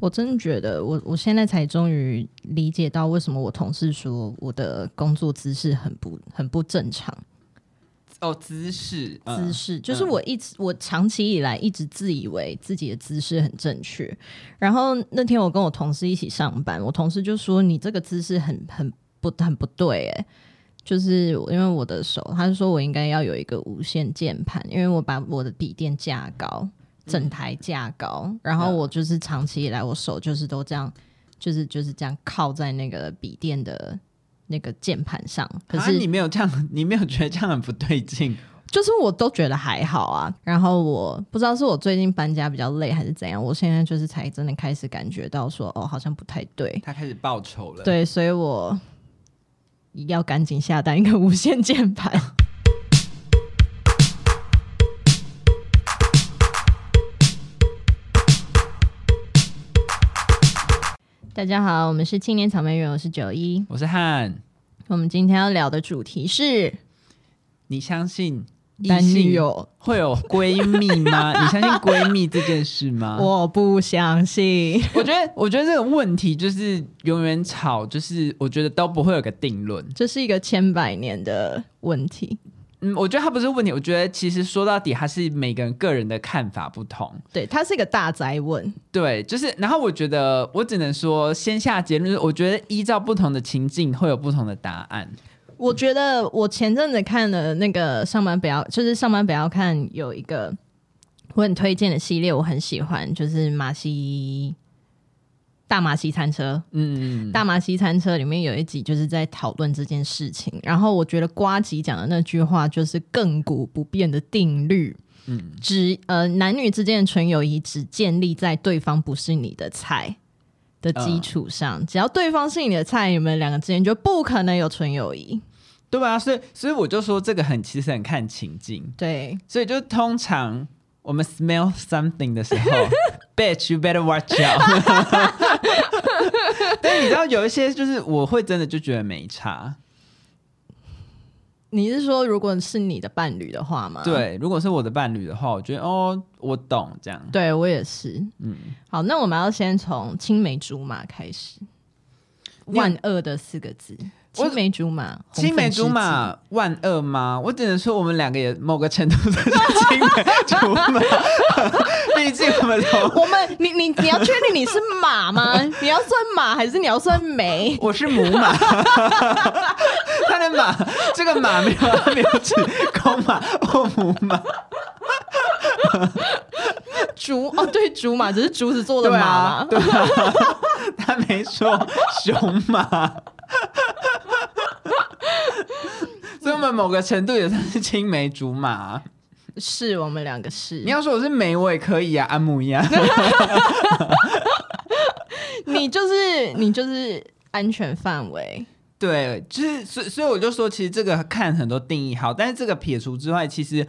我真的觉得我，我我现在才终于理解到为什么我同事说我的工作姿势很不很不正常。哦，姿势，姿势，就是我一直、嗯、我长期以来一直自以为自己的姿势很正确。然后那天我跟我同事一起上班，我同事就说：“你这个姿势很很不很不对。”哎，就是因为我的手，他就说我应该要有一个无线键盘，因为我把我的笔电架高。整台架高，嗯，然后我就是长期以来，我手就是都这样，就是就是这样靠在那个笔电的那个键盘上。可是你没有这样，你没有觉得这样很不对劲？就是我都觉得还好啊。然后我不知道是我最近搬家比较累还是怎样，我现在就是才真的开始感觉到说，哦，好像不太对。他开始报仇了。对，所以我要赶紧下单一个无线键盘。大家好，我们是青年草莓园，我是九一，我是汉。我们今天要聊的主题是：你相信男女友会有闺蜜吗？你相信闺蜜这件事吗？我不相信。我觉得，我觉得这个问题就是永远吵，就是我觉得都不会有个定论，这是一个千百年的问题。嗯，我觉得它不是问题。我觉得其实说到底，还是每个人个人的看法不同。对，它是一个大哉问。对，就是。然后我觉得，我只能说先下结论，我觉得依照不同的情境会有不同的答案。我觉得我前阵子看了那个上班不要，就是上班不要看有一个我很推荐的系列，我很喜欢，就是马西。大马西餐车，嗯，大马西餐车里面有一集就是在讨论这件事情，然后我觉得瓜吉讲的那句话就是亘古不变的定律，嗯，只呃男女之间的纯友谊只建立在对方不是你的菜的基础上，呃，只要对方是你的菜，你们两个之间就不可能有纯友谊，对啊？所以所以我就说这个很其实很看情境，对，所以就通常。我们 smell something 的时候 ，bitch you better watch out。但你知道有一些就是我会真的就觉得没差。你是说如果是你的伴侣的话吗？对，如果是我的伴侣的话，我觉得哦，我懂这样。对我也是。嗯，好，那我们要先从青梅竹马开始，万恶的四个字。青梅竹马，青梅竹马万恶吗？我只能说，我们两个也某个程度都是青梅竹马。毕竟我们从我们，你你你要确定你是马吗？你要算马还是你要算梅？我是母马。他的马，这个马没有没有指公马或母马。竹哦，对，竹马只是竹子做的马吗？对啊，对啊，他没说熊马。所以我们某个程度也算是青梅竹马，是我们两个是。你要说我是梅，我也可以啊，安慕一样。你就是你就是安全范围，对，就是所以所以我就说，其实这个看很多定义好，但是这个撇除之外，其实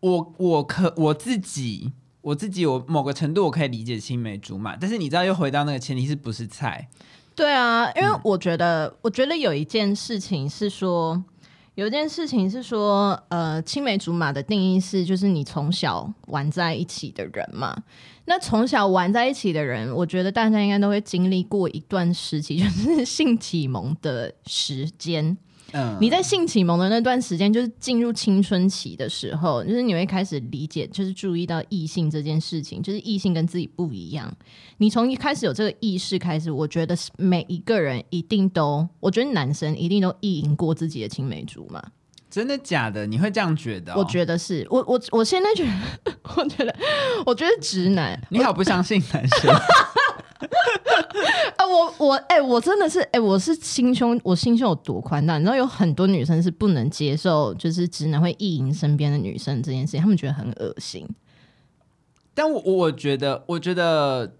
我我可我自己我自己我某个程度我可以理解青梅竹马，但是你知道又回到那个前提是不是菜？对啊，因为我觉得，嗯、我觉得有一件事情是说，有一件事情是说，呃，青梅竹马的定义是，就是你从小玩在一起的人嘛。那从小玩在一起的人，我觉得大家应该都会经历过一段时期，就是性启蒙的时间。嗯，你在性启蒙的那段时间，就是进入青春期的时候，就是你会开始理解，就是注意到异性这件事情，就是异性跟自己不一样。你从一开始有这个意识开始，我觉得每一个人一定都，我觉得男生一定都意淫过自己的青梅竹马。真的假的？你会这样觉得哦？我觉得是我我我现在觉得，我觉得我觉得直男，你好不相信男生。啊，我我哎、我真的是哎、我是心胸，我心胸有多宽大？你知道有很多女生是不能接受，就是直男会意淫身边的女生这件事情，他们觉得很恶心。但我我觉得，我觉得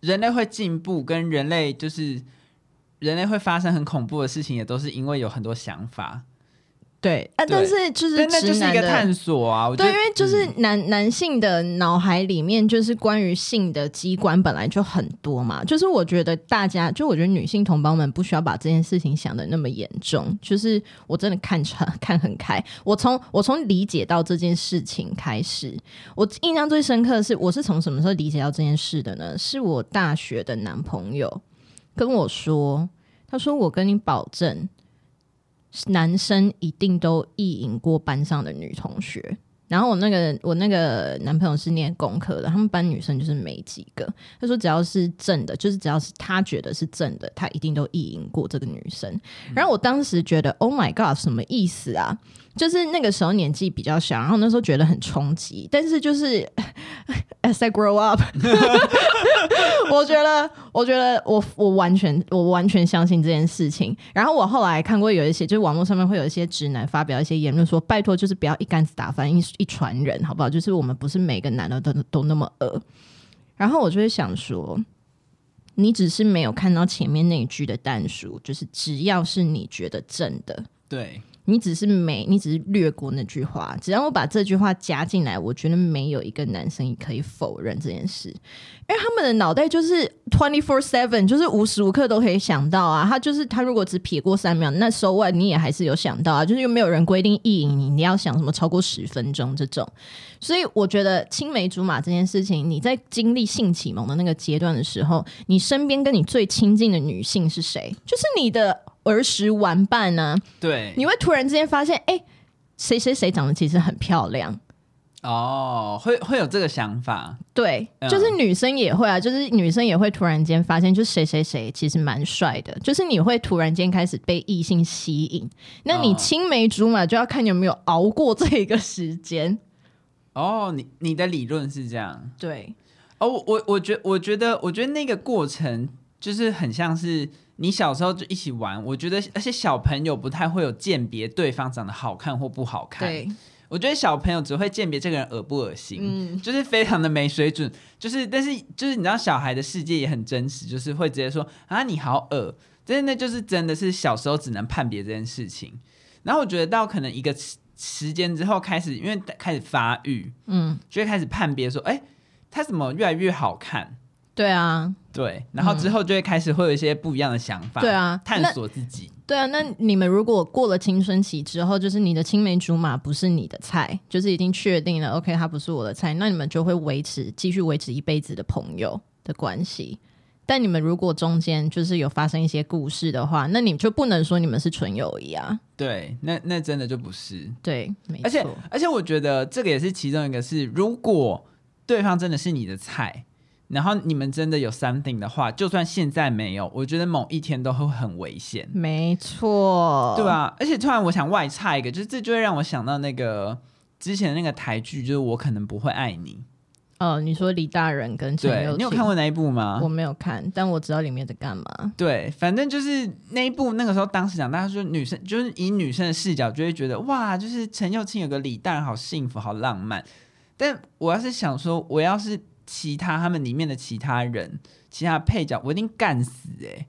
人类会进步，跟人类就是人类会发生很恐怖的事情，也都是因为有很多想法。对啊，但是就是那就是一个探索啊。对，因为就是男、嗯、男性的脑海里面就是关于性的机关本来就很多嘛。就是我觉得大家，就我觉得女性同胞们不需要把这件事情想的那么严重。就是我真的看穿 看很开。我从我从理解到这件事情开始，我印象最深刻的是，我是从什么时候理解到这件事的呢？是我大学的男朋友跟我说，他说我跟你保证。男生一定都意淫过班上的女同学，然后我那个我那个男朋友是念工科的，他们班女生就是没几个。他说只要是正的，就是只要是他觉得是正的，他一定都意淫过这个女生。然后我当时觉得，Oh my God，什么意思啊？就是那个时候年纪比较小，然后那时候觉得很冲击。但是就是 as I grow up，我觉得，我觉得我我完全我完全相信这件事情。然后我后来看过有一些，就是网络上面会有一些直男发表一些言论，说拜托，就是不要一竿子打翻一一船人，好不好？就是我们不是每个男的都都那么恶。然后我就会想说，你只是没有看到前面那一句的但书，就是只要是你觉得正的，对。你只是没，你只是略过那句话。只要我把这句话加进来，我觉得没有一个男生可以否认这件事，因为他们的脑袋就是 twenty four seven，就是无时无刻都可以想到啊。他就是他如果只撇过三秒，那 so what，你也还是有想到啊。就是又没有人规定意淫你，你要想什么超过十分钟这种。所以我觉得青梅竹马这件事情，你在经历性启蒙的那个阶段的时候，你身边跟你最亲近的女性是谁？就是你的。儿时玩伴呢？对，你会突然之间发现，哎、欸，谁谁谁长得其实很漂亮哦，会会有这个想法。对，就是女生也会啊，就是女生也会突然间发现，就谁谁谁其实蛮帅的，就是你会突然间开始被异性吸引。那你青梅竹马就要看你有没有熬过这一个时间。哦，你你的理论是这样？对。哦，我我觉我觉得我觉得那个过程就是很像是。你小时候就一起玩，我觉得，而且小朋友不太会有鉴别对方长得好看或不好看。对，我觉得小朋友只会鉴别这个人恶不恶心，嗯，就是非常的没水准。就是，但是，就是你知道，小孩的世界也很真实，就是会直接说啊，你好恶。真的就是真的是小时候只能判别这件事情。然后我觉得到可能一个时间之后开始，因为开始发育，嗯，就会开始判别说，哎、欸，他怎么越来越好看？对啊，对，然后之后就会开始会有一些不一样的想法，对啊，探索自己。对啊，那你们如果过了青春期之后，就是你的青梅竹马不是你的菜，就是已经确定了，OK，他不是我的菜，那你们就会维持继续维持一辈子的朋友的关系。但你们如果中间就是有发生一些故事的话，那你就不能说你们是纯友谊啊。对，那那真的就不是。对，没错。而且而且我觉得这个也是其中一个是，如果对方真的是你的菜。然后你们真的有 something 的话，就算现在没有，我觉得某一天都会很危险。没错，对吧。而且突然我想外插一个，就是这就会让我想到那个之前的那个台剧，就是我可能不会爱你。哦，你说李大仁跟陈又青，你有看过那一部吗？我没有看，但我知道里面在干嘛。对，反正就是那一部，那个时候当时讲，大家说女生就是以女生的视角，就会觉得哇，就是陈幼清有个李大仁，好幸福，好浪漫。但我要是想说，我要是。其他他们里面的其他人，其他配角，我一定干死哎、欸！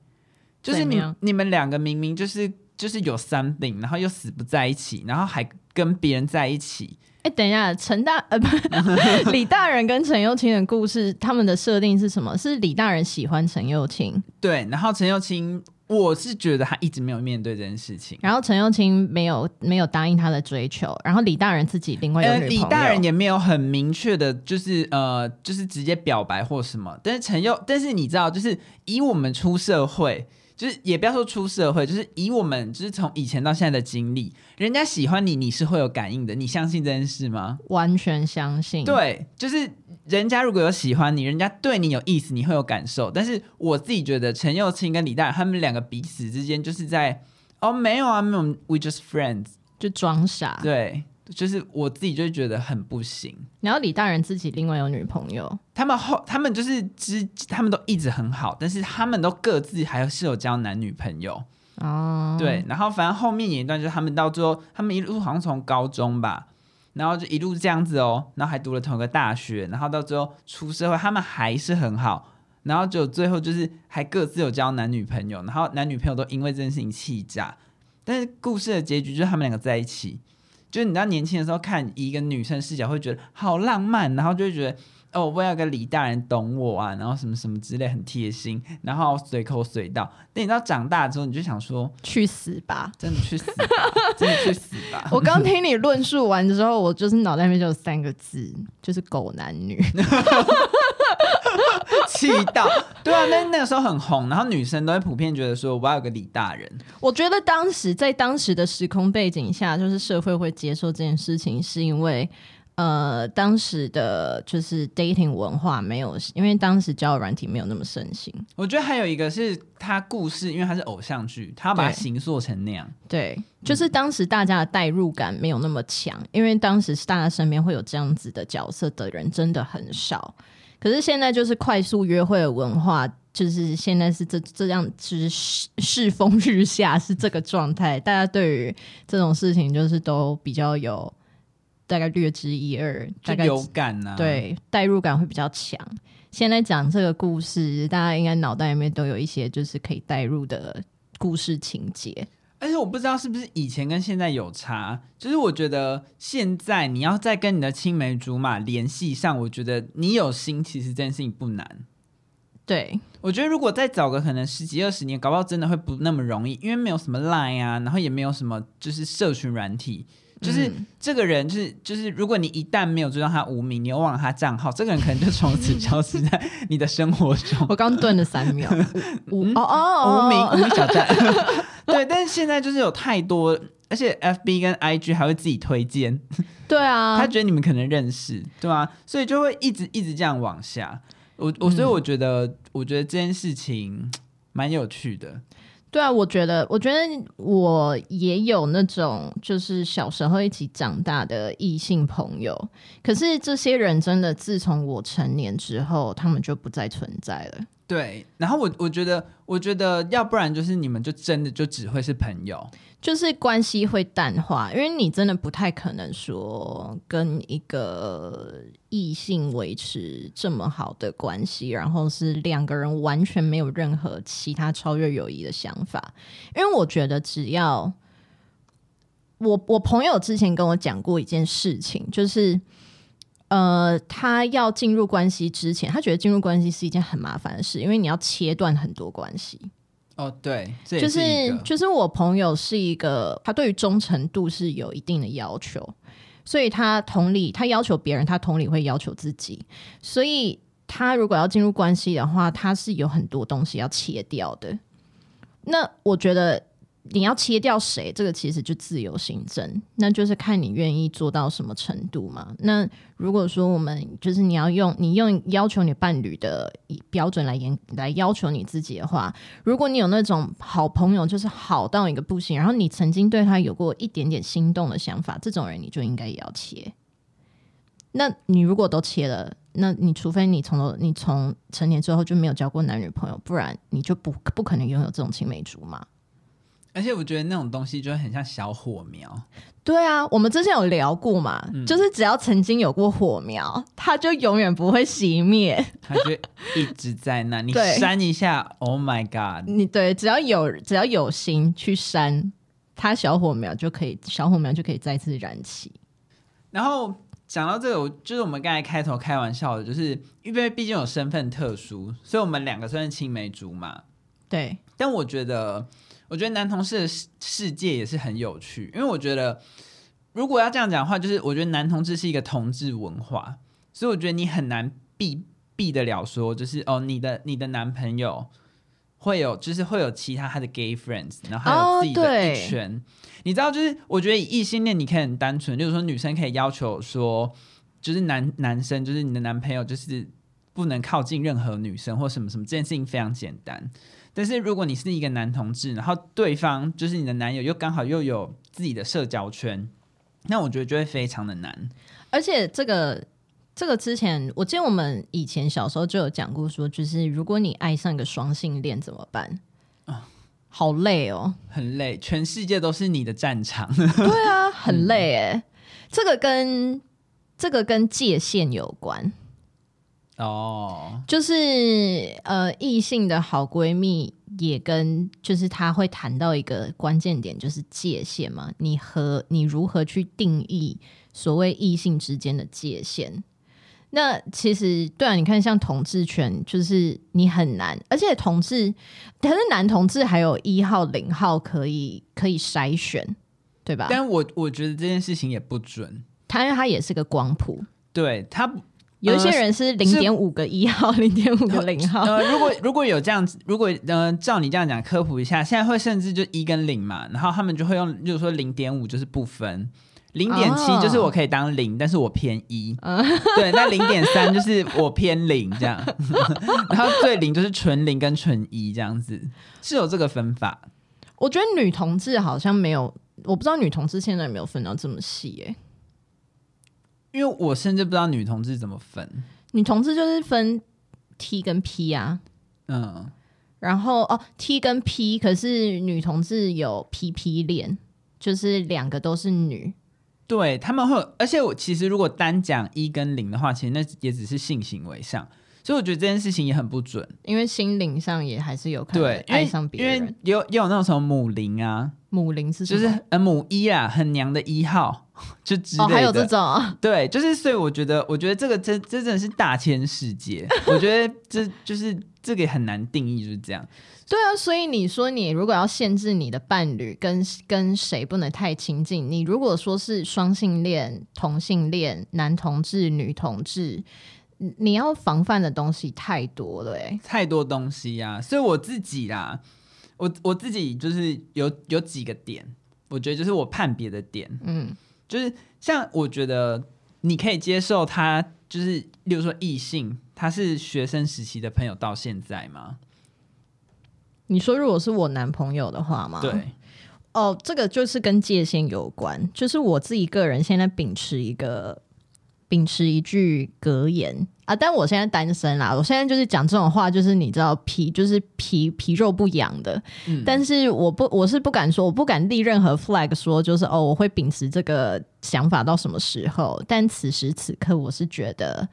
就是你你们两个明明就是就是有 something，然后又死不在一起，然后还跟别人在一起。哎、欸，等一下，陈大呃不，李大人跟陈又青的故事，他们的设定是什么？是李大人喜欢陈又青，对，然后陈又青。我是觉得他一直没有面对这件事情，然后陈又青没有没有答应他的追求，然后李大人自己另外有女朋友，李大人也没有很明确的，就是呃，就是直接表白或什么。但是陈又，但是你知道，就是以我们出社会，就是也不要说出社会，就是以我们就是从以前到现在的经历，人家喜欢你，你是会有感应的，你相信这件事吗？完全相信。对，就是。人家如果有喜欢你，人家对你有意思，你会有感受。但是我自己觉得陈又青跟李大仁他们两个彼此之间就是在哦，没有啊，没有，we just friends，就装傻。对，就是我自己就觉得很不行。然后李大人自己另外有女朋友，他们后他们就是之他们都一直很好，但是他们都各自还是有交男女朋友哦。对，然后反正后面演一段就是他们到最后，他们一路好像从高中吧。然后就一路这样子哦，然后还读了同一个大学，然后到最后出社会，他们还是很好，然后就最后就是还各自有交男女朋友，然后男女朋友都因为这件事情气炸，但是故事的结局就是他们两个在一起。就是你知道年轻的时候看一个女生视角会觉得好浪漫，然后就会觉得哦，我要个李大人懂我啊，然后什么什么之类很贴心，然后随口随到。但你知道长大之后，你就想说去死吧，真的去死吧，真的去死吧。我刚听你论述完之后，我就是脑袋里面就有三个字，就是狗男女。气到，对啊，那那个时候很红，然后女生都会普遍觉得说我要有个李大人。我觉得当时在当时的时空背景下，就是社会会接受这件事情，是因为呃，当时的就是 dating 文化没有，因为当时交友软体没有那么盛行。我觉得还有一个是他故事，因为他是偶像剧，他要把它形塑成那样。对，对，就是当时大家的代入感没有那么强，因为当时大家身边会有这样子的角色的人真的很少。可是现在就是快速约会的文化，就是现在是这这样，就是世风日下，是这个状态。大家对于这种事情，就是都比较有大概略知一二，大概有感呢、啊。对，代入感会比较强。现在讲这个故事，大家应该脑袋里面都有一些就是可以代入的故事情节。而且我不知道是不是以前跟现在有差，就是我觉得现在你要再跟你的青梅竹马联系上，我觉得你有心，其实这件事情不难。对，我觉得如果再找个可能十几二十年，搞不好真的会不那么容易，因为没有什么 Line 啊，然后也没有什么就是社群软体。就是这个人，就是就是，如果你一旦没有追到他无名，你又忘了他账号，这个人可能就从此消失在你的生活中。我刚顿了三秒，无哦哦，无名无名小站。对，但是现在就是有太多，而且 FB 跟 IG 还会自己推荐。对啊，他觉得你们可能认识，对啊，所以就会一直一直这样往下。我我所以我觉得，嗯、我觉得这件事情 蛮有趣的。对啊，我觉得，我觉得我也有那种就是小时候一起长大的异性朋友，可是这些人真的自从我成年之后，他们就不再存在了。对，然后我我觉得，我觉得要不然就是你们就真的就只会是朋友。就是关系会淡化，因为你真的不太可能说跟一个异性维持这么好的关系，然后是两个人完全没有任何其他超越友谊的想法。因为我觉得，只要我我朋友之前跟我讲过一件事情，就是呃，他要进入关系之前，他觉得进入关系是一件很麻烦的事，因为你要切断很多关系。哦，对，是就是就是我朋友是一个，他对于忠诚度是有一定的要求，所以他同理，他要求别人，他同理会要求自己，所以他如果要进入关系的话，他是有很多东西要切掉的。那我觉得。你要切掉谁？这个其实就自由行政，那就是看你愿意做到什么程度嘛。那如果说我们就是你要用你用要求你伴侣的标准来严来要求你自己的话，如果你有那种好朋友，就是好到一个不行，然后你曾经对他有过一点点心动的想法，这种人你就应该也要切。那你如果都切了，那你除非你从头你从成年之后就没有交过男女朋友，不然你就不不可能拥有这种青梅竹马。而且我觉得那种东西就很像小火苗。对啊，我们之前有聊过嘛，嗯、就是只要曾经有过火苗，它就永远不会熄灭，它就一直在那。你删一下，Oh my God！你对，只要有只要有心去删，它小火苗就可以，小火苗就可以再次燃起。然后讲到这个，就是我们刚才开头开玩笑的，就是因为毕竟有身份特殊，所以我们两个算是青梅竹马。对，但我觉得。我觉得男同事的世世界也是很有趣，因为我觉得如果要这样讲的话，就是我觉得男同志是一个同志文化，所以我觉得你很难避避得了说，就是哦，你的你的男朋友会有，就是会有其他他的 gay friends，然后还有自己的一圈。Oh, 你知道，就是我觉得异性恋你可以很单纯，就是说女生可以要求说，就是男男生就是你的男朋友就是不能靠近任何女生或什么什么，这件事情非常简单。但是如果你是一个男同志，然后对方就是你的男友，又刚好又有自己的社交圈，那我觉得就会非常的难。而且这个这个之前，我记得我们以前小时候就有讲过，说就是如果你爱上一个双性恋怎么办？啊，好累哦，很累，全世界都是你的战场。对啊，很累哎、嗯。这个跟这个跟界限有关。哦，就是呃，异性的好闺蜜也跟就是她会谈到一个关键点，就是界限嘛。你和你如何去定义所谓异性之间的界限？那其实对啊，你看像同志权，就是你很难，而且同志，可是男同志还有一号、零号可以可以筛选，对吧？但我我觉得这件事情也不准，他因为他也是个光谱，对他有一些人是零点五个一号，零点五个零号。呃，如果 如果有这样子，如果呃照你这样讲科普一下，现在会甚至就一跟零嘛，然后他们就会用，就是说零点五就是不分。零点七就是我可以当零，但是我偏一。对，那零点三就是我偏零这样，然后最零就是纯零跟纯一这样子，是有这个分法。我觉得女同志好像没有，我不知道女同志现在有没有分到这么细哎，因为我甚至不知道女同志怎么分。女同志就是分 T 跟 P 啊，嗯，然后哦 T 跟 P，可是女同志有 PP 恋，就是两个都是女。对，他们会，而且我其实如果单讲一跟零的话，其实那也只是性行为上，所以我觉得这件事情也很不准，因为心灵上也还是有可能爱上别人，因为有也有那种什么母零啊，母零是就是呃母一啊，很娘的一号，就之类的，哦，还有这种，对，就是所以我觉得，我觉得这个真真的是大千世界，我觉得这 就是这个很难定义，就是这样。对啊，所以你说你如果要限制你的伴侣跟跟谁不能太亲近，你如果说是双性恋、同性恋、男同志、女同志，你要防范的东西太多了，哎，太多东西呀、啊。所以我自己啦，我我自己就是有有几个点，我觉得就是我判别的点，嗯，就是像我觉得你可以接受他，就是例如说异性，他是学生时期的朋友到现在吗？你说如果是我男朋友的话吗？对，哦，这个就是跟界限有关。就是我自己个人现在秉持一个秉持一句格言啊，但我现在单身啦，我现在就是讲这种话，就是你知道皮就是皮皮肉不痒的。嗯，但是我不我是不敢说，我不敢立任何 flag 说就是哦，我会秉持这个想法到什么时候。但此时此刻，我是觉得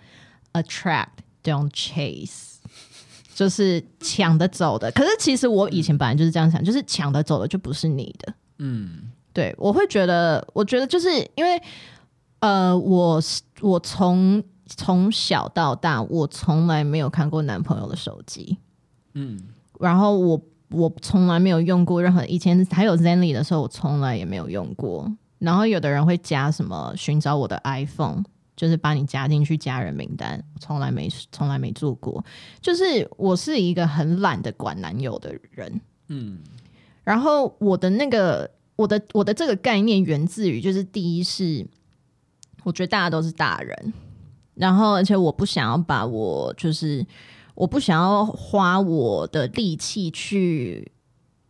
attract don't chase。就是抢的走的，可是其实我以前本来就是这样想，就是抢的走的就不是你的。嗯，对，我会觉得，我觉得就是因为，呃，我我从从小到大，我从来没有看过男朋友的手机。嗯，然后我我从来没有用过任何，以前还有 Zenly 的时候，我从来也没有用过。然后有的人会加什么寻找我的 iPhone。就是把你加进去家人名单，从来没从来没做过。就是我是一个很懒得管男友的人，嗯。然后我的那个我的我的这个概念源自于，就是第一是我觉得大家都是大人，然后而且我不想要把我就是我不想要花我的力气去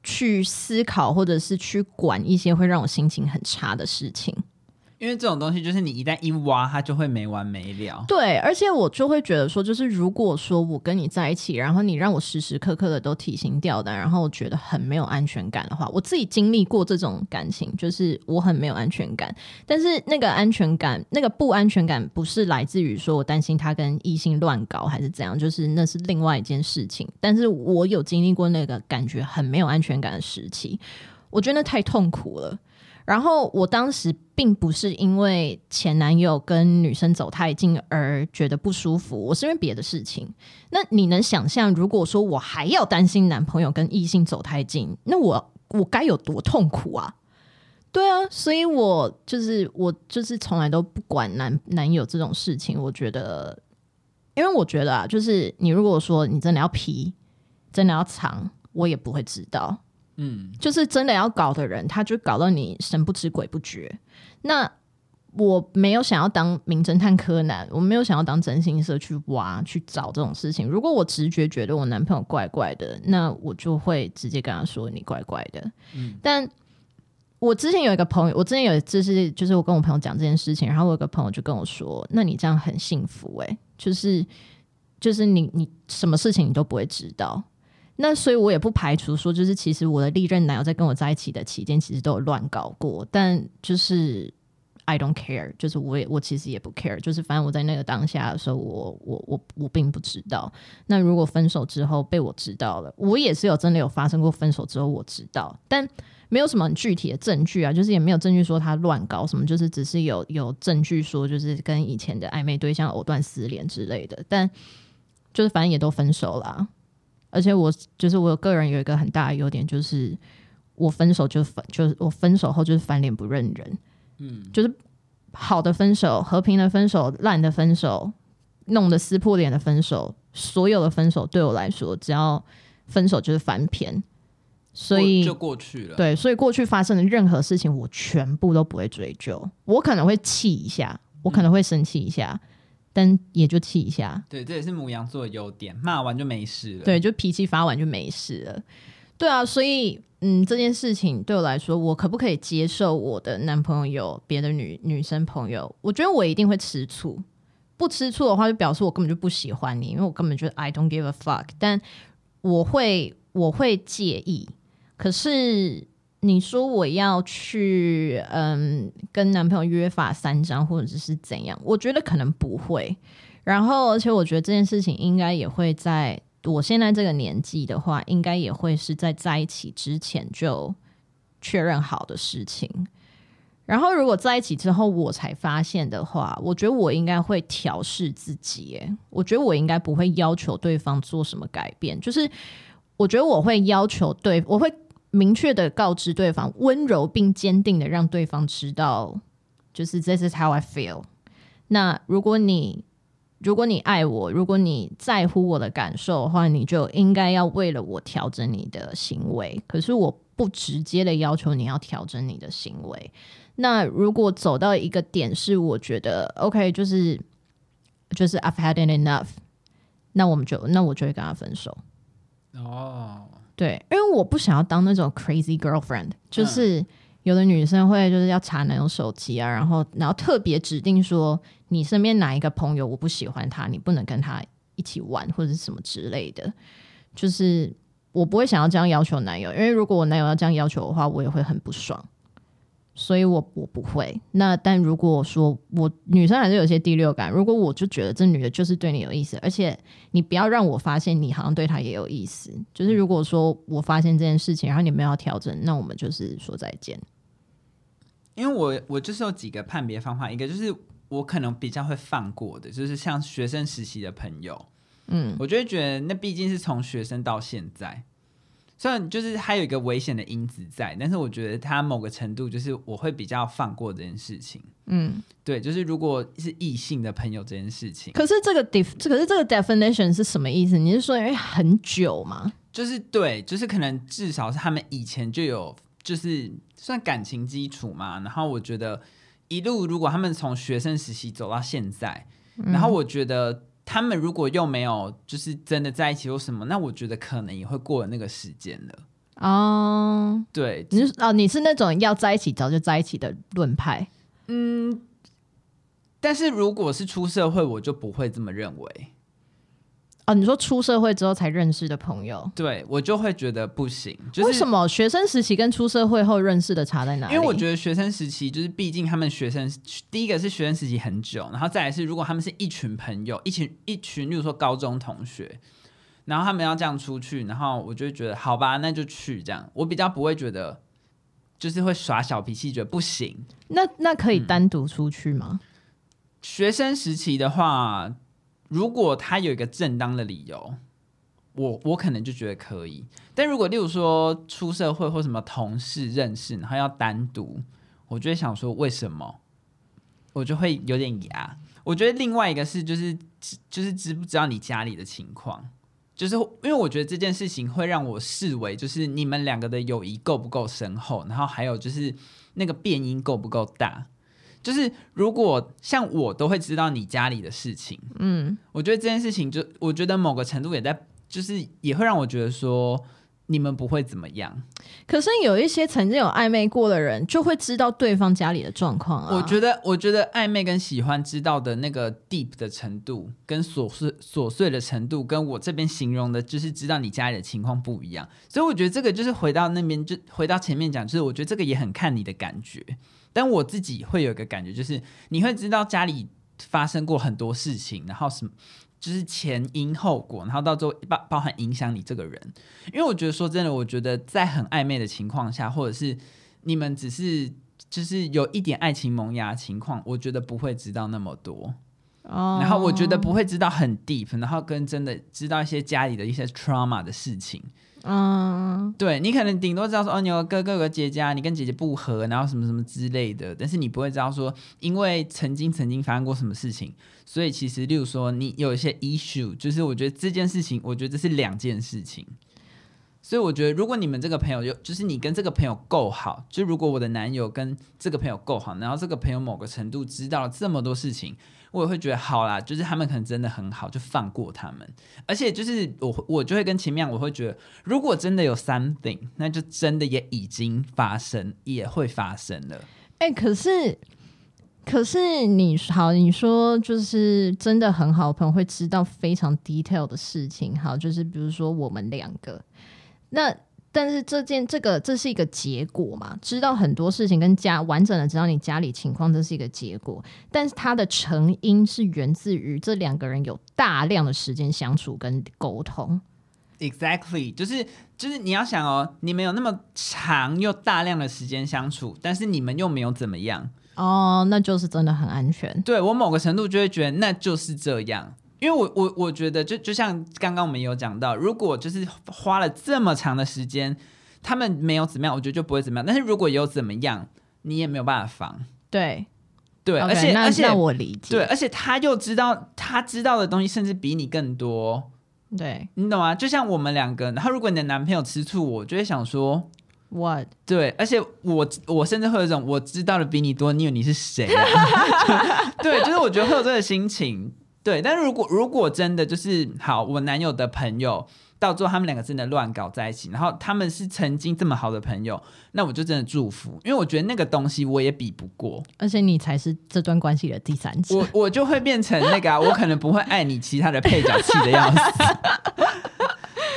去思考或者是去管一些会让我心情很差的事情。因为这种东西就是你一旦一挖，它就会没完没了。对，而且我就会觉得说，就是如果说我跟你在一起，然后你让我时时刻刻的都提心吊胆，然后觉得很没有安全感的话，我自己经历过这种感情，就是我很没有安全感。但是那个安全感，那个不安全感，不是来自于说我担心他跟异性乱搞还是怎样，就是那是另外一件事情。但是我有经历过那个感觉很没有安全感的时期，我觉得那太痛苦了。然后我当时并不是因为前男友跟女生走太近而觉得不舒服，我是因为别的事情。那你能想象，如果说我还要担心男朋友跟异性走太近，那我我该有多痛苦啊？对啊，所以我就是我就是从来都不管男男友这种事情。我觉得，因为我觉得啊，就是你如果说你真的要皮，真的要藏，我也不会知道。嗯，就是真的要搞的人，他就搞到你神不知鬼不觉。那我没有想要当名侦探柯南，我没有想要当真心社去挖去找这种事情。如果我直觉觉得我男朋友怪怪的，那我就会直接跟他说你怪怪的。嗯，但我之前有一个朋友，我之前有就是就是我跟我朋友讲这件事情，然后我有个朋友就跟我说，那你这样很幸福欸，就是就是你你什么事情你都不会知道。那所以，我也不排除说，就是其实我的历任男友在跟我在一起的期间，其实都有乱搞过。但就是 I don't care，就是我也我其实也不 care，就是反正我在那个当下的时候，我我我我并不知道。那如果分手之后被我知道了，我也是有真的有发生过分手之后我知道，但没有什么很具体的证据啊，就是也没有证据说他乱搞什么，就是只是有有证据说就是跟以前的暧昧对象藕断丝连之类的，但就是反正也都分手了。而且我就是我个人有一个很大的优点，就是我分手就分，就是我分手后就是翻脸不认人，嗯，就是好的分手、和平的分手、烂的分手、弄得撕破脸的分手，所有的分手对我来说，只要分手就是翻篇，所以就过去了。对，所以过去发生的任何事情，我全部都不会追究。我可能会气一下，我可能会生气一下。嗯但也就气一下，对，这也是母羊座的优点，骂完就没事了。对，就脾气发完就没事了。对啊，所以嗯，这件事情对我来说，我可不可以接受我的男朋友有别的女女生朋友？我觉得我一定会吃醋。不吃醋的话，就表示我根本就不喜欢你，因为我根本觉得 I don't give a fuck。但我会我会介意，可是。你说我要去嗯跟男朋友约法三章，或者是怎样？我觉得可能不会。然后，而且我觉得这件事情应该也会在我现在这个年纪的话，应该也会是在在一起之前就确认好的事情。然后，如果在一起之后我才发现的话，我觉得我应该会调试自己。诶，我觉得我应该不会要求对方做什么改变。就是我觉得我会要求对，我会。明确的告知对方，温柔并坚定的让对方知道，就是 This is how I feel。那如果你如果你爱我，如果你在乎我的感受的话，你就应该要为了我调整你的行为。可是我不直接的要求你要调整你的行为。那如果走到一个点是我觉得 OK，就是就是 I've had it enough，那我们就那我就会跟他分手。哦。对，因为我不想要当那种 crazy girlfriend，就是有的女生会就是要查男友手机啊，然后然后特别指定说你身边哪一个朋友我不喜欢他，你不能跟他一起玩或者是什么之类的，就是我不会想要这样要求男友，因为如果我男友要这样要求的话，我也会很不爽。所以我我不会。那但如果说我女生还是有些第六感，如果我就觉得这女的就是对你有意思，而且你不要让我发现你好像对她也有意思。就是如果说我发现这件事情，然后你们要调整，那我们就是说再见。因为我我就是有几个判别方法，一个就是我可能比较会放过的，就是像学生时期的朋友，嗯，我就会觉得那毕竟是从学生到现在。虽然就是还有一个危险的因子在，但是我觉得他某个程度就是我会比较放过这件事情。嗯，对，就是如果是异性的朋友这件事情。可是这个 def，可是这个 definition 是什么意思？你是说因为很久吗？就是对，就是可能至少是他们以前就有，就是算感情基础嘛。然后我觉得一路如果他们从学生时期走到现在，嗯、然后我觉得。他们如果又没有就是真的在一起或什么，那我觉得可能也会过了那个时间了。哦，对，你是哦，你是那种要在一起早就在一起的论派。嗯，但是如果是出社会，我就不会这么认为。哦，你说出社会之后才认识的朋友，对，我就会觉得不行。就是、为什么学生时期跟出社会后认识的差在哪里？因为我觉得学生时期就是，毕竟他们学生第一个是学生时期很久，然后再来是如果他们是一群朋友，一群一群，例如说高中同学，然后他们要这样出去，然后我就会觉得好吧，那就去这样。我比较不会觉得就是会耍小脾气，觉得不行。那那可以单独出去吗？嗯、学生时期的话。如果他有一个正当的理由，我我可能就觉得可以。但如果例如说出社会或什么同事认识，然后要单独，我就会想说为什么？我就会有点牙。我觉得另外一个是就是就是知不知道你家里的情况，就是因为我觉得这件事情会让我视为就是你们两个的友谊够不够深厚，然后还有就是那个变音够不够大。就是如果像我都会知道你家里的事情，嗯，我觉得这件事情就我觉得某个程度也在，就是也会让我觉得说你们不会怎么样。可是有一些曾经有暧昧过的人，就会知道对方家里的状况啊。我觉得，我觉得暧昧跟喜欢知道的那个 deep 的程度，跟琐碎琐碎的程度，跟我这边形容的，就是知道你家里的情况不一样。所以我觉得这个就是回到那边，就回到前面讲，就是我觉得这个也很看你的感觉。但我自己会有一个感觉，就是你会知道家里发生过很多事情，然后什么就是前因后果，然后到最后包包含影响你这个人。因为我觉得说真的，我觉得在很暧昧的情况下，或者是你们只是就是有一点爱情萌芽情况，我觉得不会知道那么多。哦，然后我觉得不会知道很 deep，然后跟真的知道一些家里的一些 trauma 的事情。嗯，对，你可能顶多知道说哦，你有哥哥有个姐姐，你跟姐姐不和，然后什么什么之类的，但是你不会知道说，因为曾经曾经发生过什么事情，所以其实例如说你有一些 issue，就是我觉得这件事情，我觉得这是两件事情。所以我觉得，如果你们这个朋友有，就是你跟这个朋友够好，就如果我的男友跟这个朋友够好，然后这个朋友某个程度知道了这么多事情。我也会觉得好啦，就是他们可能真的很好，就放过他们。而且就是我，我就会跟前面我会觉得，如果真的有 something，那就真的也已经发生，也会发生了。哎、可是，可是你好，你说就是真的很好朋友会知道非常 detail 的事情，好，就是比如说我们两个，那。但是这件这个这是一个结果嘛？知道很多事情跟家完整的知道你家里情况，这是一个结果。但是它的成因是源自于这两个人有大量的时间相处跟沟通。Exactly，就是就是你要想哦，你们有那么长又大量的时间相处，但是你们又没有怎么样哦，那就是真的很安全。对，我某个程度就会觉得那就是这样。因为我我我觉得就就像刚刚我们有讲到，如果就是花了这么长的时间，他们没有怎么样，我觉得就不会怎么样。但是如果有怎么样，你也没有办法防。对对，而且而且我理解。对，而且他又知道他知道的东西，甚至比你更多。对，你懂吗？就像我们两个，然后如果你的男朋友吃醋，我就会想说，What？对，而且我我甚至会有一种我知道的比你多，你以为你是谁啊？对，就是我觉得会有这个心情。对，但是如果如果真的就是好，我男友的朋友到最后他们两个真的乱搞在一起，然后他们是曾经这么好的朋友，那我就真的祝福，因为我觉得那个东西我也比不过，而且你才是这段关系的第三者，我我就会变成那个、啊，我可能不会爱你其他的配角，气的要死。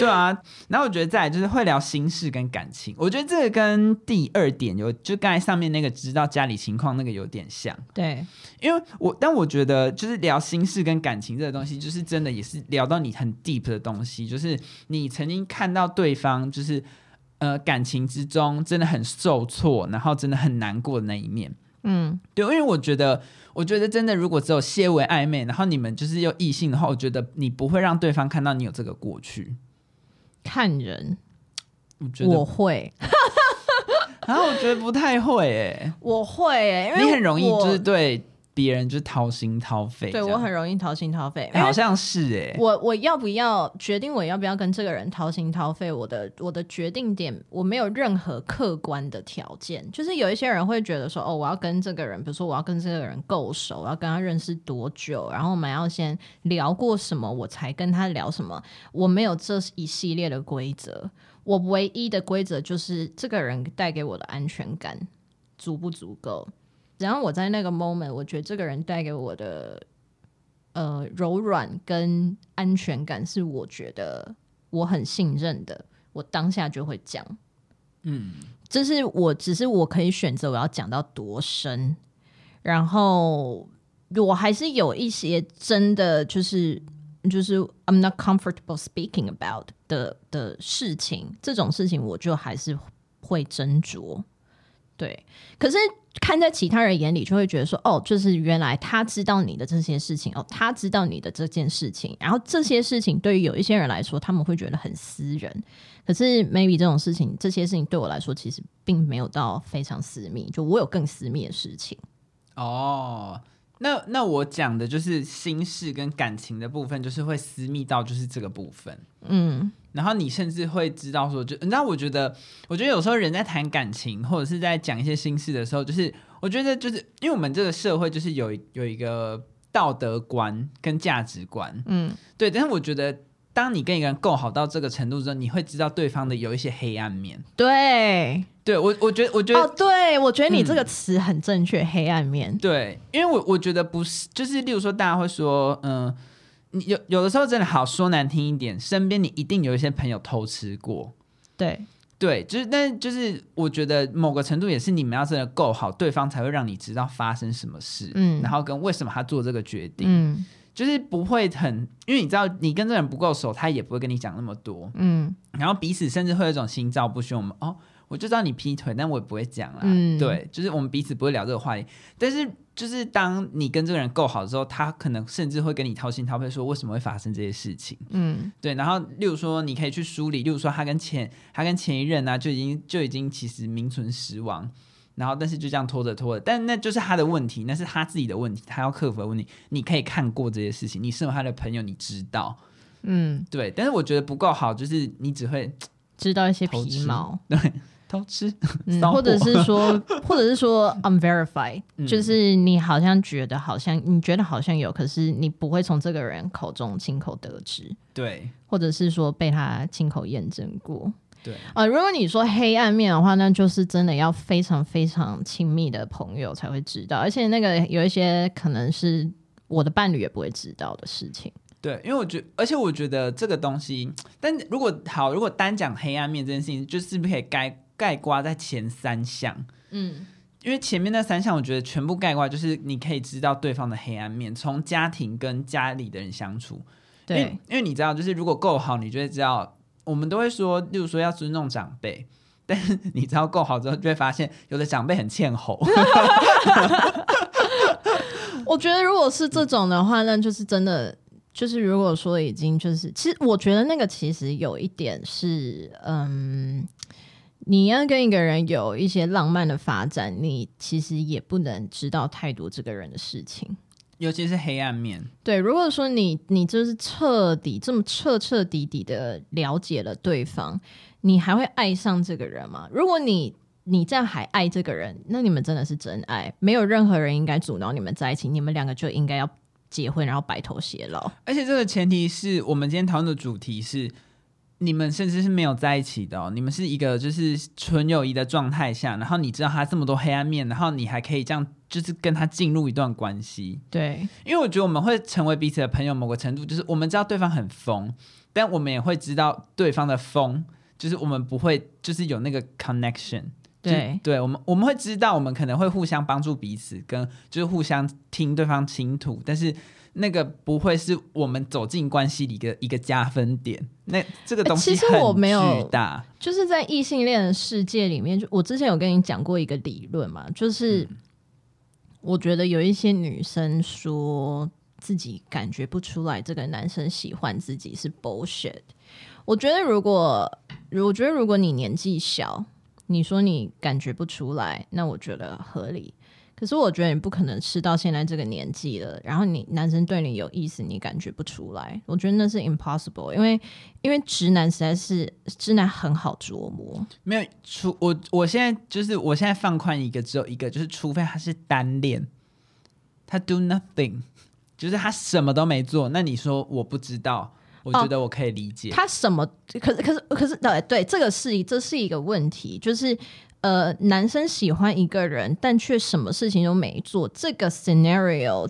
对啊，然后我觉得再来就是会聊心事跟感情，我觉得这个跟第二点有，就刚才上面那个知道家里情况那个有点像。对，因为我但我觉得就是聊心事跟感情这个东西，就是真的也是聊到你很 deep 的东西，就是你曾经看到对方就是呃感情之中真的很受挫，然后真的很难过的那一面。嗯，对，因为我觉得我觉得真的如果只有些微暧昧，然后你们就是又异性的话，我觉得你不会让对方看到你有这个过去。看人，我觉得我会，然 后我觉得不太会诶，我会诶，因为你很容易就是对。别人就是掏心掏肺，对我很容易掏心掏肺，好像是哎、欸。我我要不要决定我要不要跟这个人掏心掏肺？我的我的决定点，我没有任何客观的条件。就是有一些人会觉得说，哦，我要跟这个人，比如说我要跟这个人够熟，我要跟他认识多久，然后我们要先聊过什么，我才跟他聊什么。我没有这一系列的规则，我唯一的规则就是这个人带给我的安全感足不足够。然后我在那个 moment，我觉得这个人带给我的呃柔软跟安全感是我觉得我很信任的，我当下就会讲，嗯，这是我只是我可以选择我要讲到多深，然后我还是有一些真的就是就是 I'm not comfortable speaking about 的的事情，这种事情我就还是会斟酌。对，可是看在其他人眼里，就会觉得说，哦，就是原来他知道你的这些事情，哦，他知道你的这件事情，然后这些事情对于有一些人来说，他们会觉得很私人。可是 maybe 这种事情，这些事情对我来说，其实并没有到非常私密，就我有更私密的事情。哦，那那我讲的就是心事跟感情的部分，就是会私密到就是这个部分，嗯。然后你甚至会知道说，就你知道，我觉得，我觉得有时候人在谈感情或者是在讲一些心事的时候，就是我觉得，就是因为我们这个社会就是有有一个道德观跟价值观，嗯，对。但是我觉得，当你跟一个人够好到这个程度之后，你会知道对方的有一些黑暗面。对，对我我觉得，我觉得，哦，对，我觉得你这个词很正确，嗯，黑暗面。对，因为我我觉得不是，就是例如说，大家会说，嗯。你有有的时候真的好说难听一点，身边你一定有一些朋友偷吃过，对对，就是，但就是我觉得某个程度也是你们要真的够好，对方才会让你知道发生什么事，嗯，然后跟为什么他做这个决定，嗯，就是不会很，因为你知道你跟这个人不够熟，他也不会跟你讲那么多，嗯，然后彼此甚至会有一种心照不宣，我们哦。我就知道你劈腿，但我也不会讲啦。嗯，对，就是我们彼此不会聊这个话题。但是，就是当你跟这个人够好的时候，他可能甚至会跟你掏心掏肺说为什么会发生这些事情。嗯，对。然后，例如说，你可以去梳理，例如说他跟前他跟前一任啊，就已经就已经其实名存实亡。然后，但是就这样拖着拖着，但那就是他的问题，那是他自己的问题，他要克服的问题。你可以看过这些事情，你身为他的朋友，你知道。嗯，对。但是我觉得不够好，就是你只会知道一些皮毛。对。偷吃，嗯，或者是说，或者是说，unverified，嗯，就是你好像觉得好像你觉得好像有，可是你不会从这个人口中亲口得知，对，或者是说被他亲口验证过，对，呃，如果你说黑暗面的话，那就是真的要非常非常亲密的朋友才会知道，而且那个有一些可能是我的伴侣也不会知道的事情，对，因为我觉得，而且我觉得这个东西，但如果好，如果单讲黑暗面这件事情，就是不是可以该。概括在前三项，嗯，因为前面那三项，我觉得全部概括就是你可以知道对方的黑暗面，从家庭跟家里的人相处，对，因为，因为你知道，就是如果够好，你就会知道，我们都会说，例如说要尊重长辈，但是你知道够好之后，就会发现有的长辈很欠吼。我觉得如果是这种的话，那就是真的，就是如果说已经就是，其实我觉得那个其实有一点是，嗯。你要跟一个人有一些浪漫的发展，你其实也不能知道太多这个人的事情，尤其是黑暗面。对，如果说你你就是彻底这么彻彻底底的了解了对方，你还会爱上这个人吗？如果你你这样还爱这个人，那你们真的是真爱，没有任何人应该阻挠你们在一起，你们两个就应该要结婚，然后白头偕老。而且这个前提是我们今天讨论的主题是。你们甚至是没有在一起的哦，你们是一个就是纯友谊的状态下，然后你知道他这么多黑暗面，然后你还可以这样就是跟他进入一段关系。对，因为我觉得我们会成为彼此的朋友，某个程度就是我们知道对方很疯，但我们也会知道对方的疯，就是我们不会就是有那个 connection。对，对我们我们会知道，我们可能会互相帮助彼此，跟就是互相听对方倾吐，但是。那个不会是我们走进关系里的一个加分点。那这个东西其实我没有，就是在异性恋的世界里面，就我之前有跟你讲过一个理论嘛，就是我觉得有一些女生说自己感觉不出来这个男生喜欢自己是 bullshit。我觉得如果，我觉得如果你年纪小，你说你感觉不出来，那我觉得合理。可是我觉得你不可能吃到现在这个年纪了，然后你男生对你有意思，你感觉不出来。我觉得那是 impossible，因为因为直男实在是直男很好琢磨。没有，除我我现在就是我现在放宽一个，只有一个，就是除非他是单恋，他 do nothing，就是他什么都没做。那你说我不知道，我觉得我可以理解。哦，他什么？可是可是可是对对，这个是这是一个问题，就是。呃，男生喜欢一个人，但却什么事情都没做，这个 scenario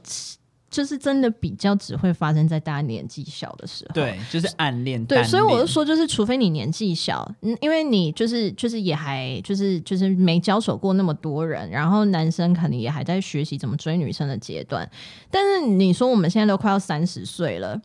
就是真的比较只会发生在大家年纪小的时候。对，就是暗恋。对，所以我就说，就是除非你年纪小，嗯，因为你就是就是也还就是就是没交手过那么多人，然后男生可能也还在学习怎么追女生的阶段。但是你说我们现在都快要三十岁了。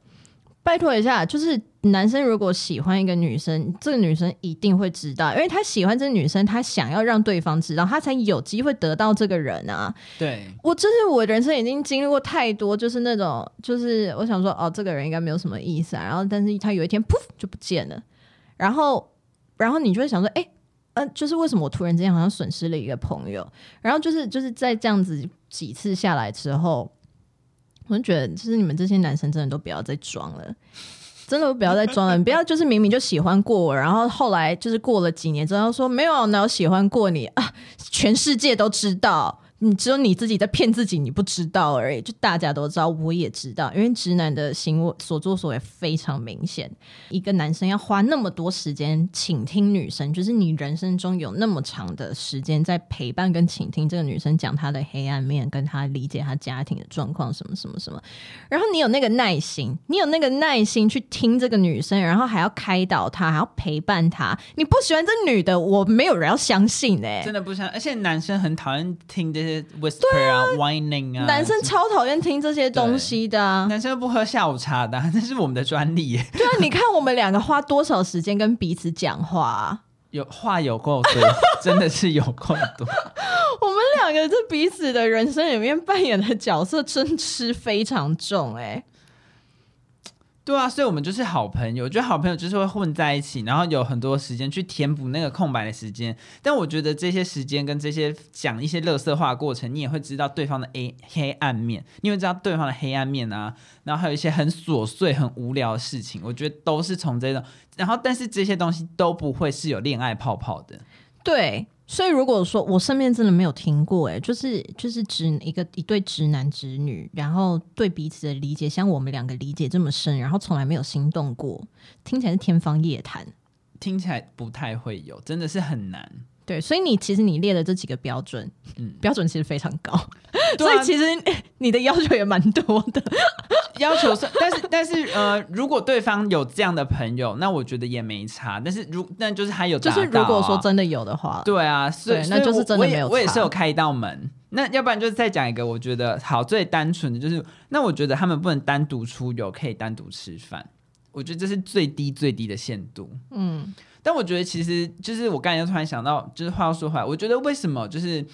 拜托一下，就是男生如果喜欢一个女生，这个女生一定会知道，因为他喜欢这个女生，他想要让对方知道，他才有机会得到这个人啊。对，我就是我人生已经经历过太多，就是那种，就是我想说，哦，这个人应该没有什么意思啊，然后但是他有一天噗就不见了，然后，然后你就会想说，哎，呃，就是为什么我突然之间好像损失了一个朋友？然后就是就是在这样子几次下来之后。我就觉得，其实你们这些男生真的都不要再装了，真的不要再装了。你不要就是明明就喜欢过我，然后后来就是过了几年之后说没有，哪有喜欢过你啊？全世界都知道，你只有你自己在骗自己，你不知道而已。就大家都知道，我也知道，因为直男的行为所作所为非常明显。一个男生要花那么多时间倾听女生，就是你人生中有那么长的时间在陪伴跟倾听这个女生讲她的黑暗面，跟她理解她家庭的状况，什么什么什么。然后你有那个耐心，你有那个耐心去听这个女生，然后还要开导她，还要陪伴她。你不喜欢这女的，我没有人要相信哎、真的不相信。而且男生很讨厌听这。Whisper 啊，啊，whining 啊，男生超讨厌听这些东西的、啊。男生不喝下午茶的、啊，这是我们的专利耶。对啊，你看我们两个花多少时间跟彼此讲话、啊，有话有够多，真的是有够多。我们两个在彼此的人生里面扮演的角色，真吃非常重哎。对啊，所以我们就是好朋友。我觉得好朋友就是会混在一起，然后有很多时间去填补那个空白的时间。但我觉得这些时间跟这些讲一些乐色话过程，你也会知道对方的 A 黑暗面，你会知道对方的黑暗面啊。然后还有一些很琐碎、很无聊的事情，我觉得都是从这种。然后，但是这些东西都不会是有恋爱泡泡的。对。所以，如果说我身边真的没有听过，哎，就是就是直一个一对直男直女，然后对彼此的理解像我们两个理解这么深，然后从来没有心动过，听起来是天方夜谭，听起来不太会有，真的是很难。对，所以你其实你列的这几个标准，嗯，标准其实非常高，啊，所以其实 你的要求也蛮多的。要求是，但是但是呃，如果对方有这样的朋友，那我觉得也没差。但是如那就是他有，就是如果说真的有的话，对啊，所以那就是真的没有差。我也是有开一道门。那要不然就是再讲一个，我觉得好最单纯的就是，那我觉得他们不能单独出游，可以单独吃饭。我觉得这是最低最低的限度。嗯。但我觉得其实就是我刚才又突然想到，就是话又说回来，我觉得为什么就是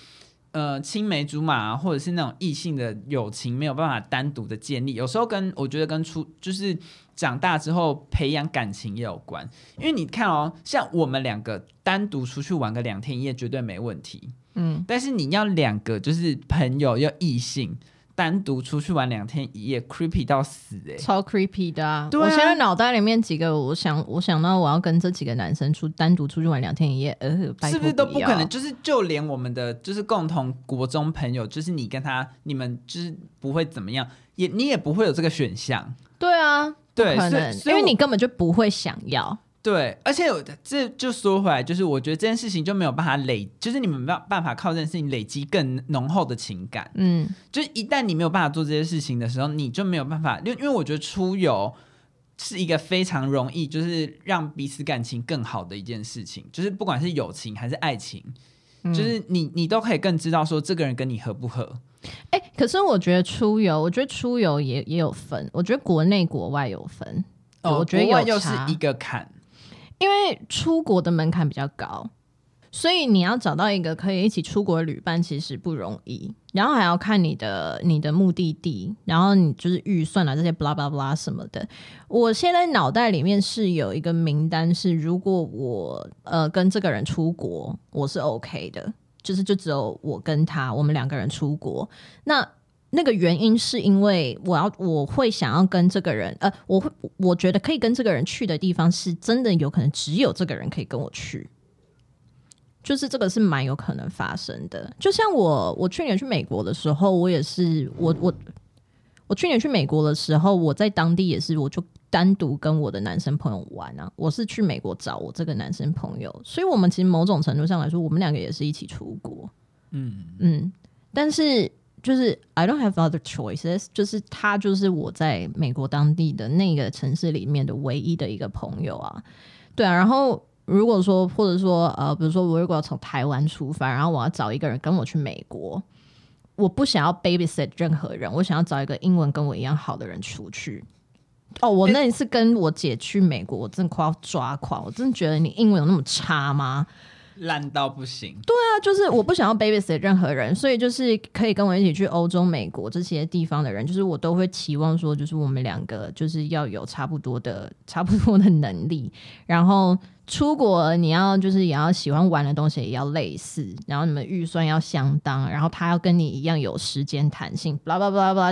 呃青梅竹马啊，或者是那种异性的友情没有办法单独的建立，有时候跟我觉得跟出就是长大之后培养感情也有关。因为你看哦，像我们两个单独出去玩个两天一夜绝对没问题，嗯，但是你要两个就是朋友要异性。单独出去玩两天一夜，creepy 到死哎、欸，超 creepy 的啊，我现在脑袋里面几个，我想我想到我要跟这几个男生出单独出去玩两天一夜，呃，是不是都不可能？就是就连我们的就是共同国中朋友，就是你跟他，你们就是不会怎么样，也你也不会有这个选项。对啊，对，可能，因为你根本就不会想要。对，而且有这就说回来，就是我觉得这件事情就没有办法累，就是你们没有办法靠这件事情累积更浓厚的情感。嗯，就是一旦你没有办法做这些事情的时候，你就没有办法，因为因为我觉得出游是一个非常容易，就是让彼此感情更好的一件事情，就是不管是友情还是爱情，嗯、就是你你都可以更知道说这个人跟你合不合。哎、欸，可是我觉得出游，我觉得出游也也有分，我觉得国内国外有分，哦、我觉得有又是一个坎。因为出国的门槛比较高，所以你要找到一个可以一起出国的旅伴其实不容易。然后还要看你的你的目的地，然后你就是预算啊这些 blah blah blah 什么的。我现在脑袋里面是有一个名单，是如果我呃跟这个人出国，我是 OK 的，就是就只有我跟他，我们两个人出国。那那个原因是因为我要我会想要跟这个人，呃，我会我觉得可以跟这个人去的地方是真的有可能只有这个人可以跟我去，就是这个是蛮有可能发生的。就像我我去年去美国的时候，我也是我我我去年去美国的时候，我在当地也是，我就单独跟我的男生朋友玩啊。我是去美国找我这个男生朋友，所以我们其实某种程度上来说，我们两个也是一起出国。嗯嗯，但是。就是 I don't have other choices，就是他就是我在美国当地的那个城市里面的唯一的一个朋友啊，对啊。然后如果说或者说呃，比如说我如果要从台湾出发，然后我要找一个人跟我去美国，我不想要 babysit 任何人，我想要找一个英文跟我一样好的人出去。哦，我那一次跟我姐去美国，我真的快要抓狂，我真的觉得你英文有那么差吗？烂到不行。对啊，就是我不想要 babysit 任何人，所以就是可以跟我一起去欧洲、美国这些地方的人，就是我都会期望说，就是我们两个就是要有差不多的、差不多的能力。然后出国，你要就是也要喜欢玩的东西也要类似，然后你们预算要相当，然后他要跟你一样有时间弹性，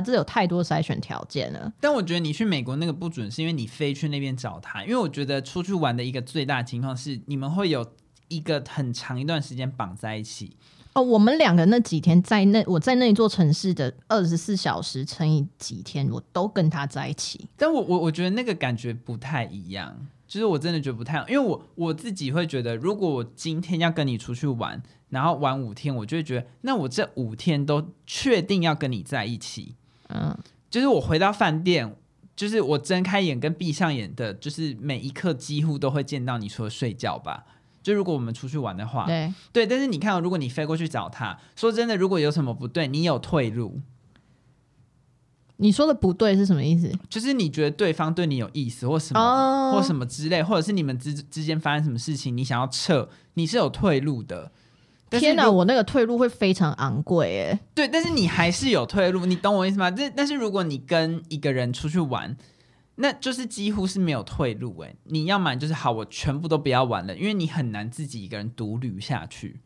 这有太多筛选条件了。但我觉得你去美国那个不准，是因为你飞去那边找他。因为我觉得出去玩的一个最大情况是，你们会有。一个很长一段时间绑在一起，哦，我们两个那几天在那我在那一座城市的二十四小时乘以几天，我都跟他在一起。但我我我觉得那个感觉不太一样，就是我真的觉得不太，因为我我自己会觉得，如果我今天要跟你出去玩，然后玩五天，我就会觉得，那我这五天都确定要跟你在一起。嗯，就是我回到饭店，就是我睁开眼跟闭上眼的，就是每一刻几乎都会见到你，除了睡觉吧。就如果我们出去玩的话，对对，但是你看，如果你飞过去找他，说真的，如果有什么不对，你有退路。你说的不对是什么意思？就是你觉得对方对你有意思，或什么，oh. 或什么之类，或者是你们之之间发生什么事情，你想要撤，你是有退路的。天哪，我那个退路会非常昂贵哎。对，但是你还是有退路，你懂我意思吗？这但是如果你跟一个人出去玩。那就是几乎是没有退路哎！你要么就是好，我全部都不要玩了，因为你很难自己一个人独旅下去。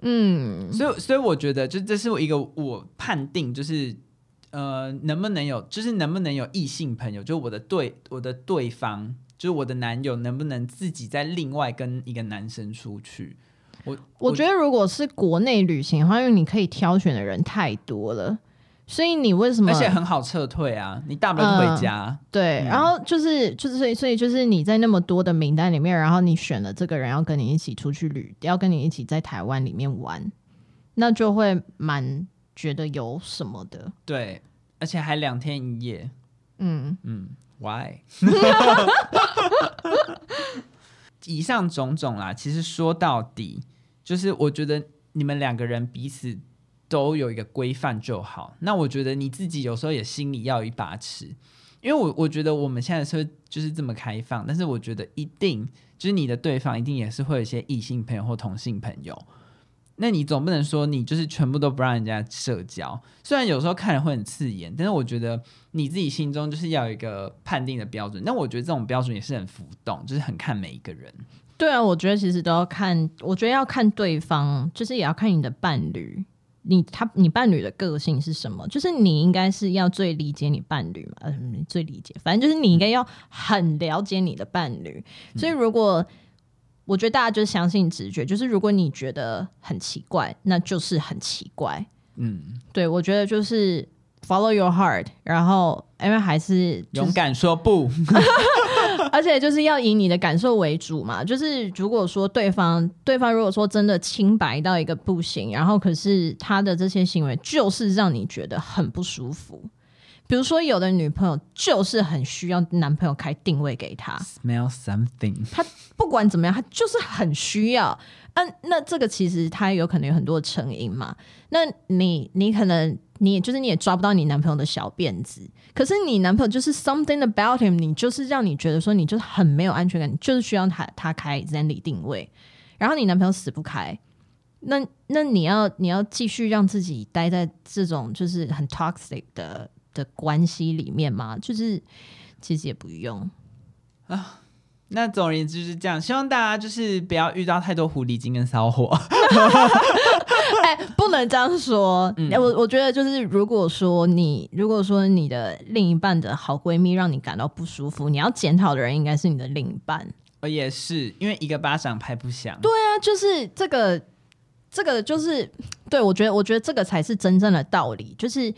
嗯，所以所以我觉得，就这是我一个我判定，就是呃，能不能有，就是能不能有异性朋友，就我的对我的对方，就是我的男友，能不能自己再另外跟一个男生出去？我我觉得，如果是国内旅行的话，因为你可以挑选的人太多了。所以你为什么？而且很好撤退啊！你大不了就回家。嗯、对，嗯、然后就是就是所以所以就是你在那么多的名单里面，然后你选了这个人要跟你一起出去旅，要跟你一起在台湾里面玩，那就会蛮觉得有什么的。对，而且还两天一夜。嗯嗯，Why？以上种种啦，其实说到底，就是我觉得你们两个人彼此。都有一个规范就好。那我觉得你自己有时候也心里要有一把尺，因为我我觉得我们现在社会就是这么开放，但是我觉得一定就是你的对方一定也是会有一些异性朋友或同性朋友。那你总不能说你就是全部都不让人家社交，虽然有时候看人会很刺眼，但是我觉得你自己心中就是要有一个判定的标准。那我觉得这种标准也是很浮动，就是很看每一个人。对啊，我觉得其实都要看，我觉得要看对方，就是也要看你的伴侣。你他你伴侣的个性是什么？就是你应该是要最理解你伴侣嘛，嗯，最理解，反正就是你应该要很了解你的伴侣。嗯、所以如果我觉得大家就是相信直觉，就是如果你觉得很奇怪，那就是很奇怪。嗯，对，我觉得就是 follow your heart，然后因为还是、就是、勇敢说不。而且就是要以你的感受为主嘛，就是如果说对方对方如果说真的清白到一个不行，然后可是他的这些行为就是让你觉得很不舒服，比如说有的女朋友就是很需要男朋友开定位给她，smell something，她不管怎么样，她就是很需要。嗯、啊，那这个其实他有可能有很多成因嘛。那你你可能你也就是你也抓不到你男朋友的小辫子，可是你男朋友就是 something about him，你就是让你觉得说你就是很没有安全感，你就是需要他他开 Zenly 定位，然后你男朋友死不开，那那你要你要继续让自己待在这种就是很 toxic 的的关系里面吗？就是其实也不用啊。那总而言之就是这样，希望大家就是不要遇到太多狐狸精跟骚货。哎，不能这样说。嗯、我我觉得就是，如果说你如果说你的另一半的好闺蜜让你感到不舒服，你要检讨的人应该是你的另一半。呃，也是，因为一个巴掌拍不响。对啊，就是这个，这个就是，对，我觉得，我觉得这个才是真正的道理，就是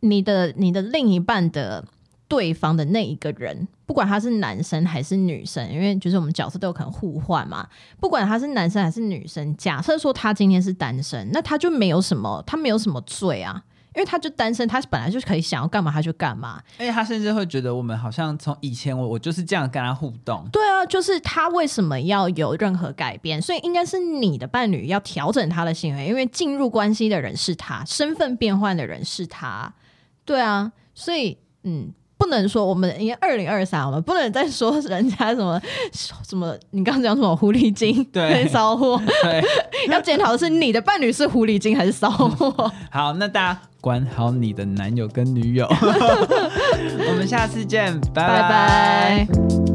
你的你的另一半的。对方的那一个人，不管他是男生还是女生，因为就是我们角色都有可能互换嘛。不管他是男生还是女生，假设说他今天是单身，那他就没有什么，他没有什么罪啊，因为他就单身，他本来就可以想要干嘛他就干嘛。而且他甚至会觉得我们好像从以前我我就是这样跟他互动。对啊，就是他为什么要有任何改变？所以应该是你的伴侣要调整他的行为，因为进入关系的人是他，身份变换的人是他。对啊，所以嗯。不能说我们因为二零二三，我们不能再说人家什么什么，你刚刚讲什么狐狸精对骚货，对，要检讨的是你的伴侣是狐狸精还是骚货。好，那大家管好你的男友跟女友，我们下次见，拜拜。拜拜。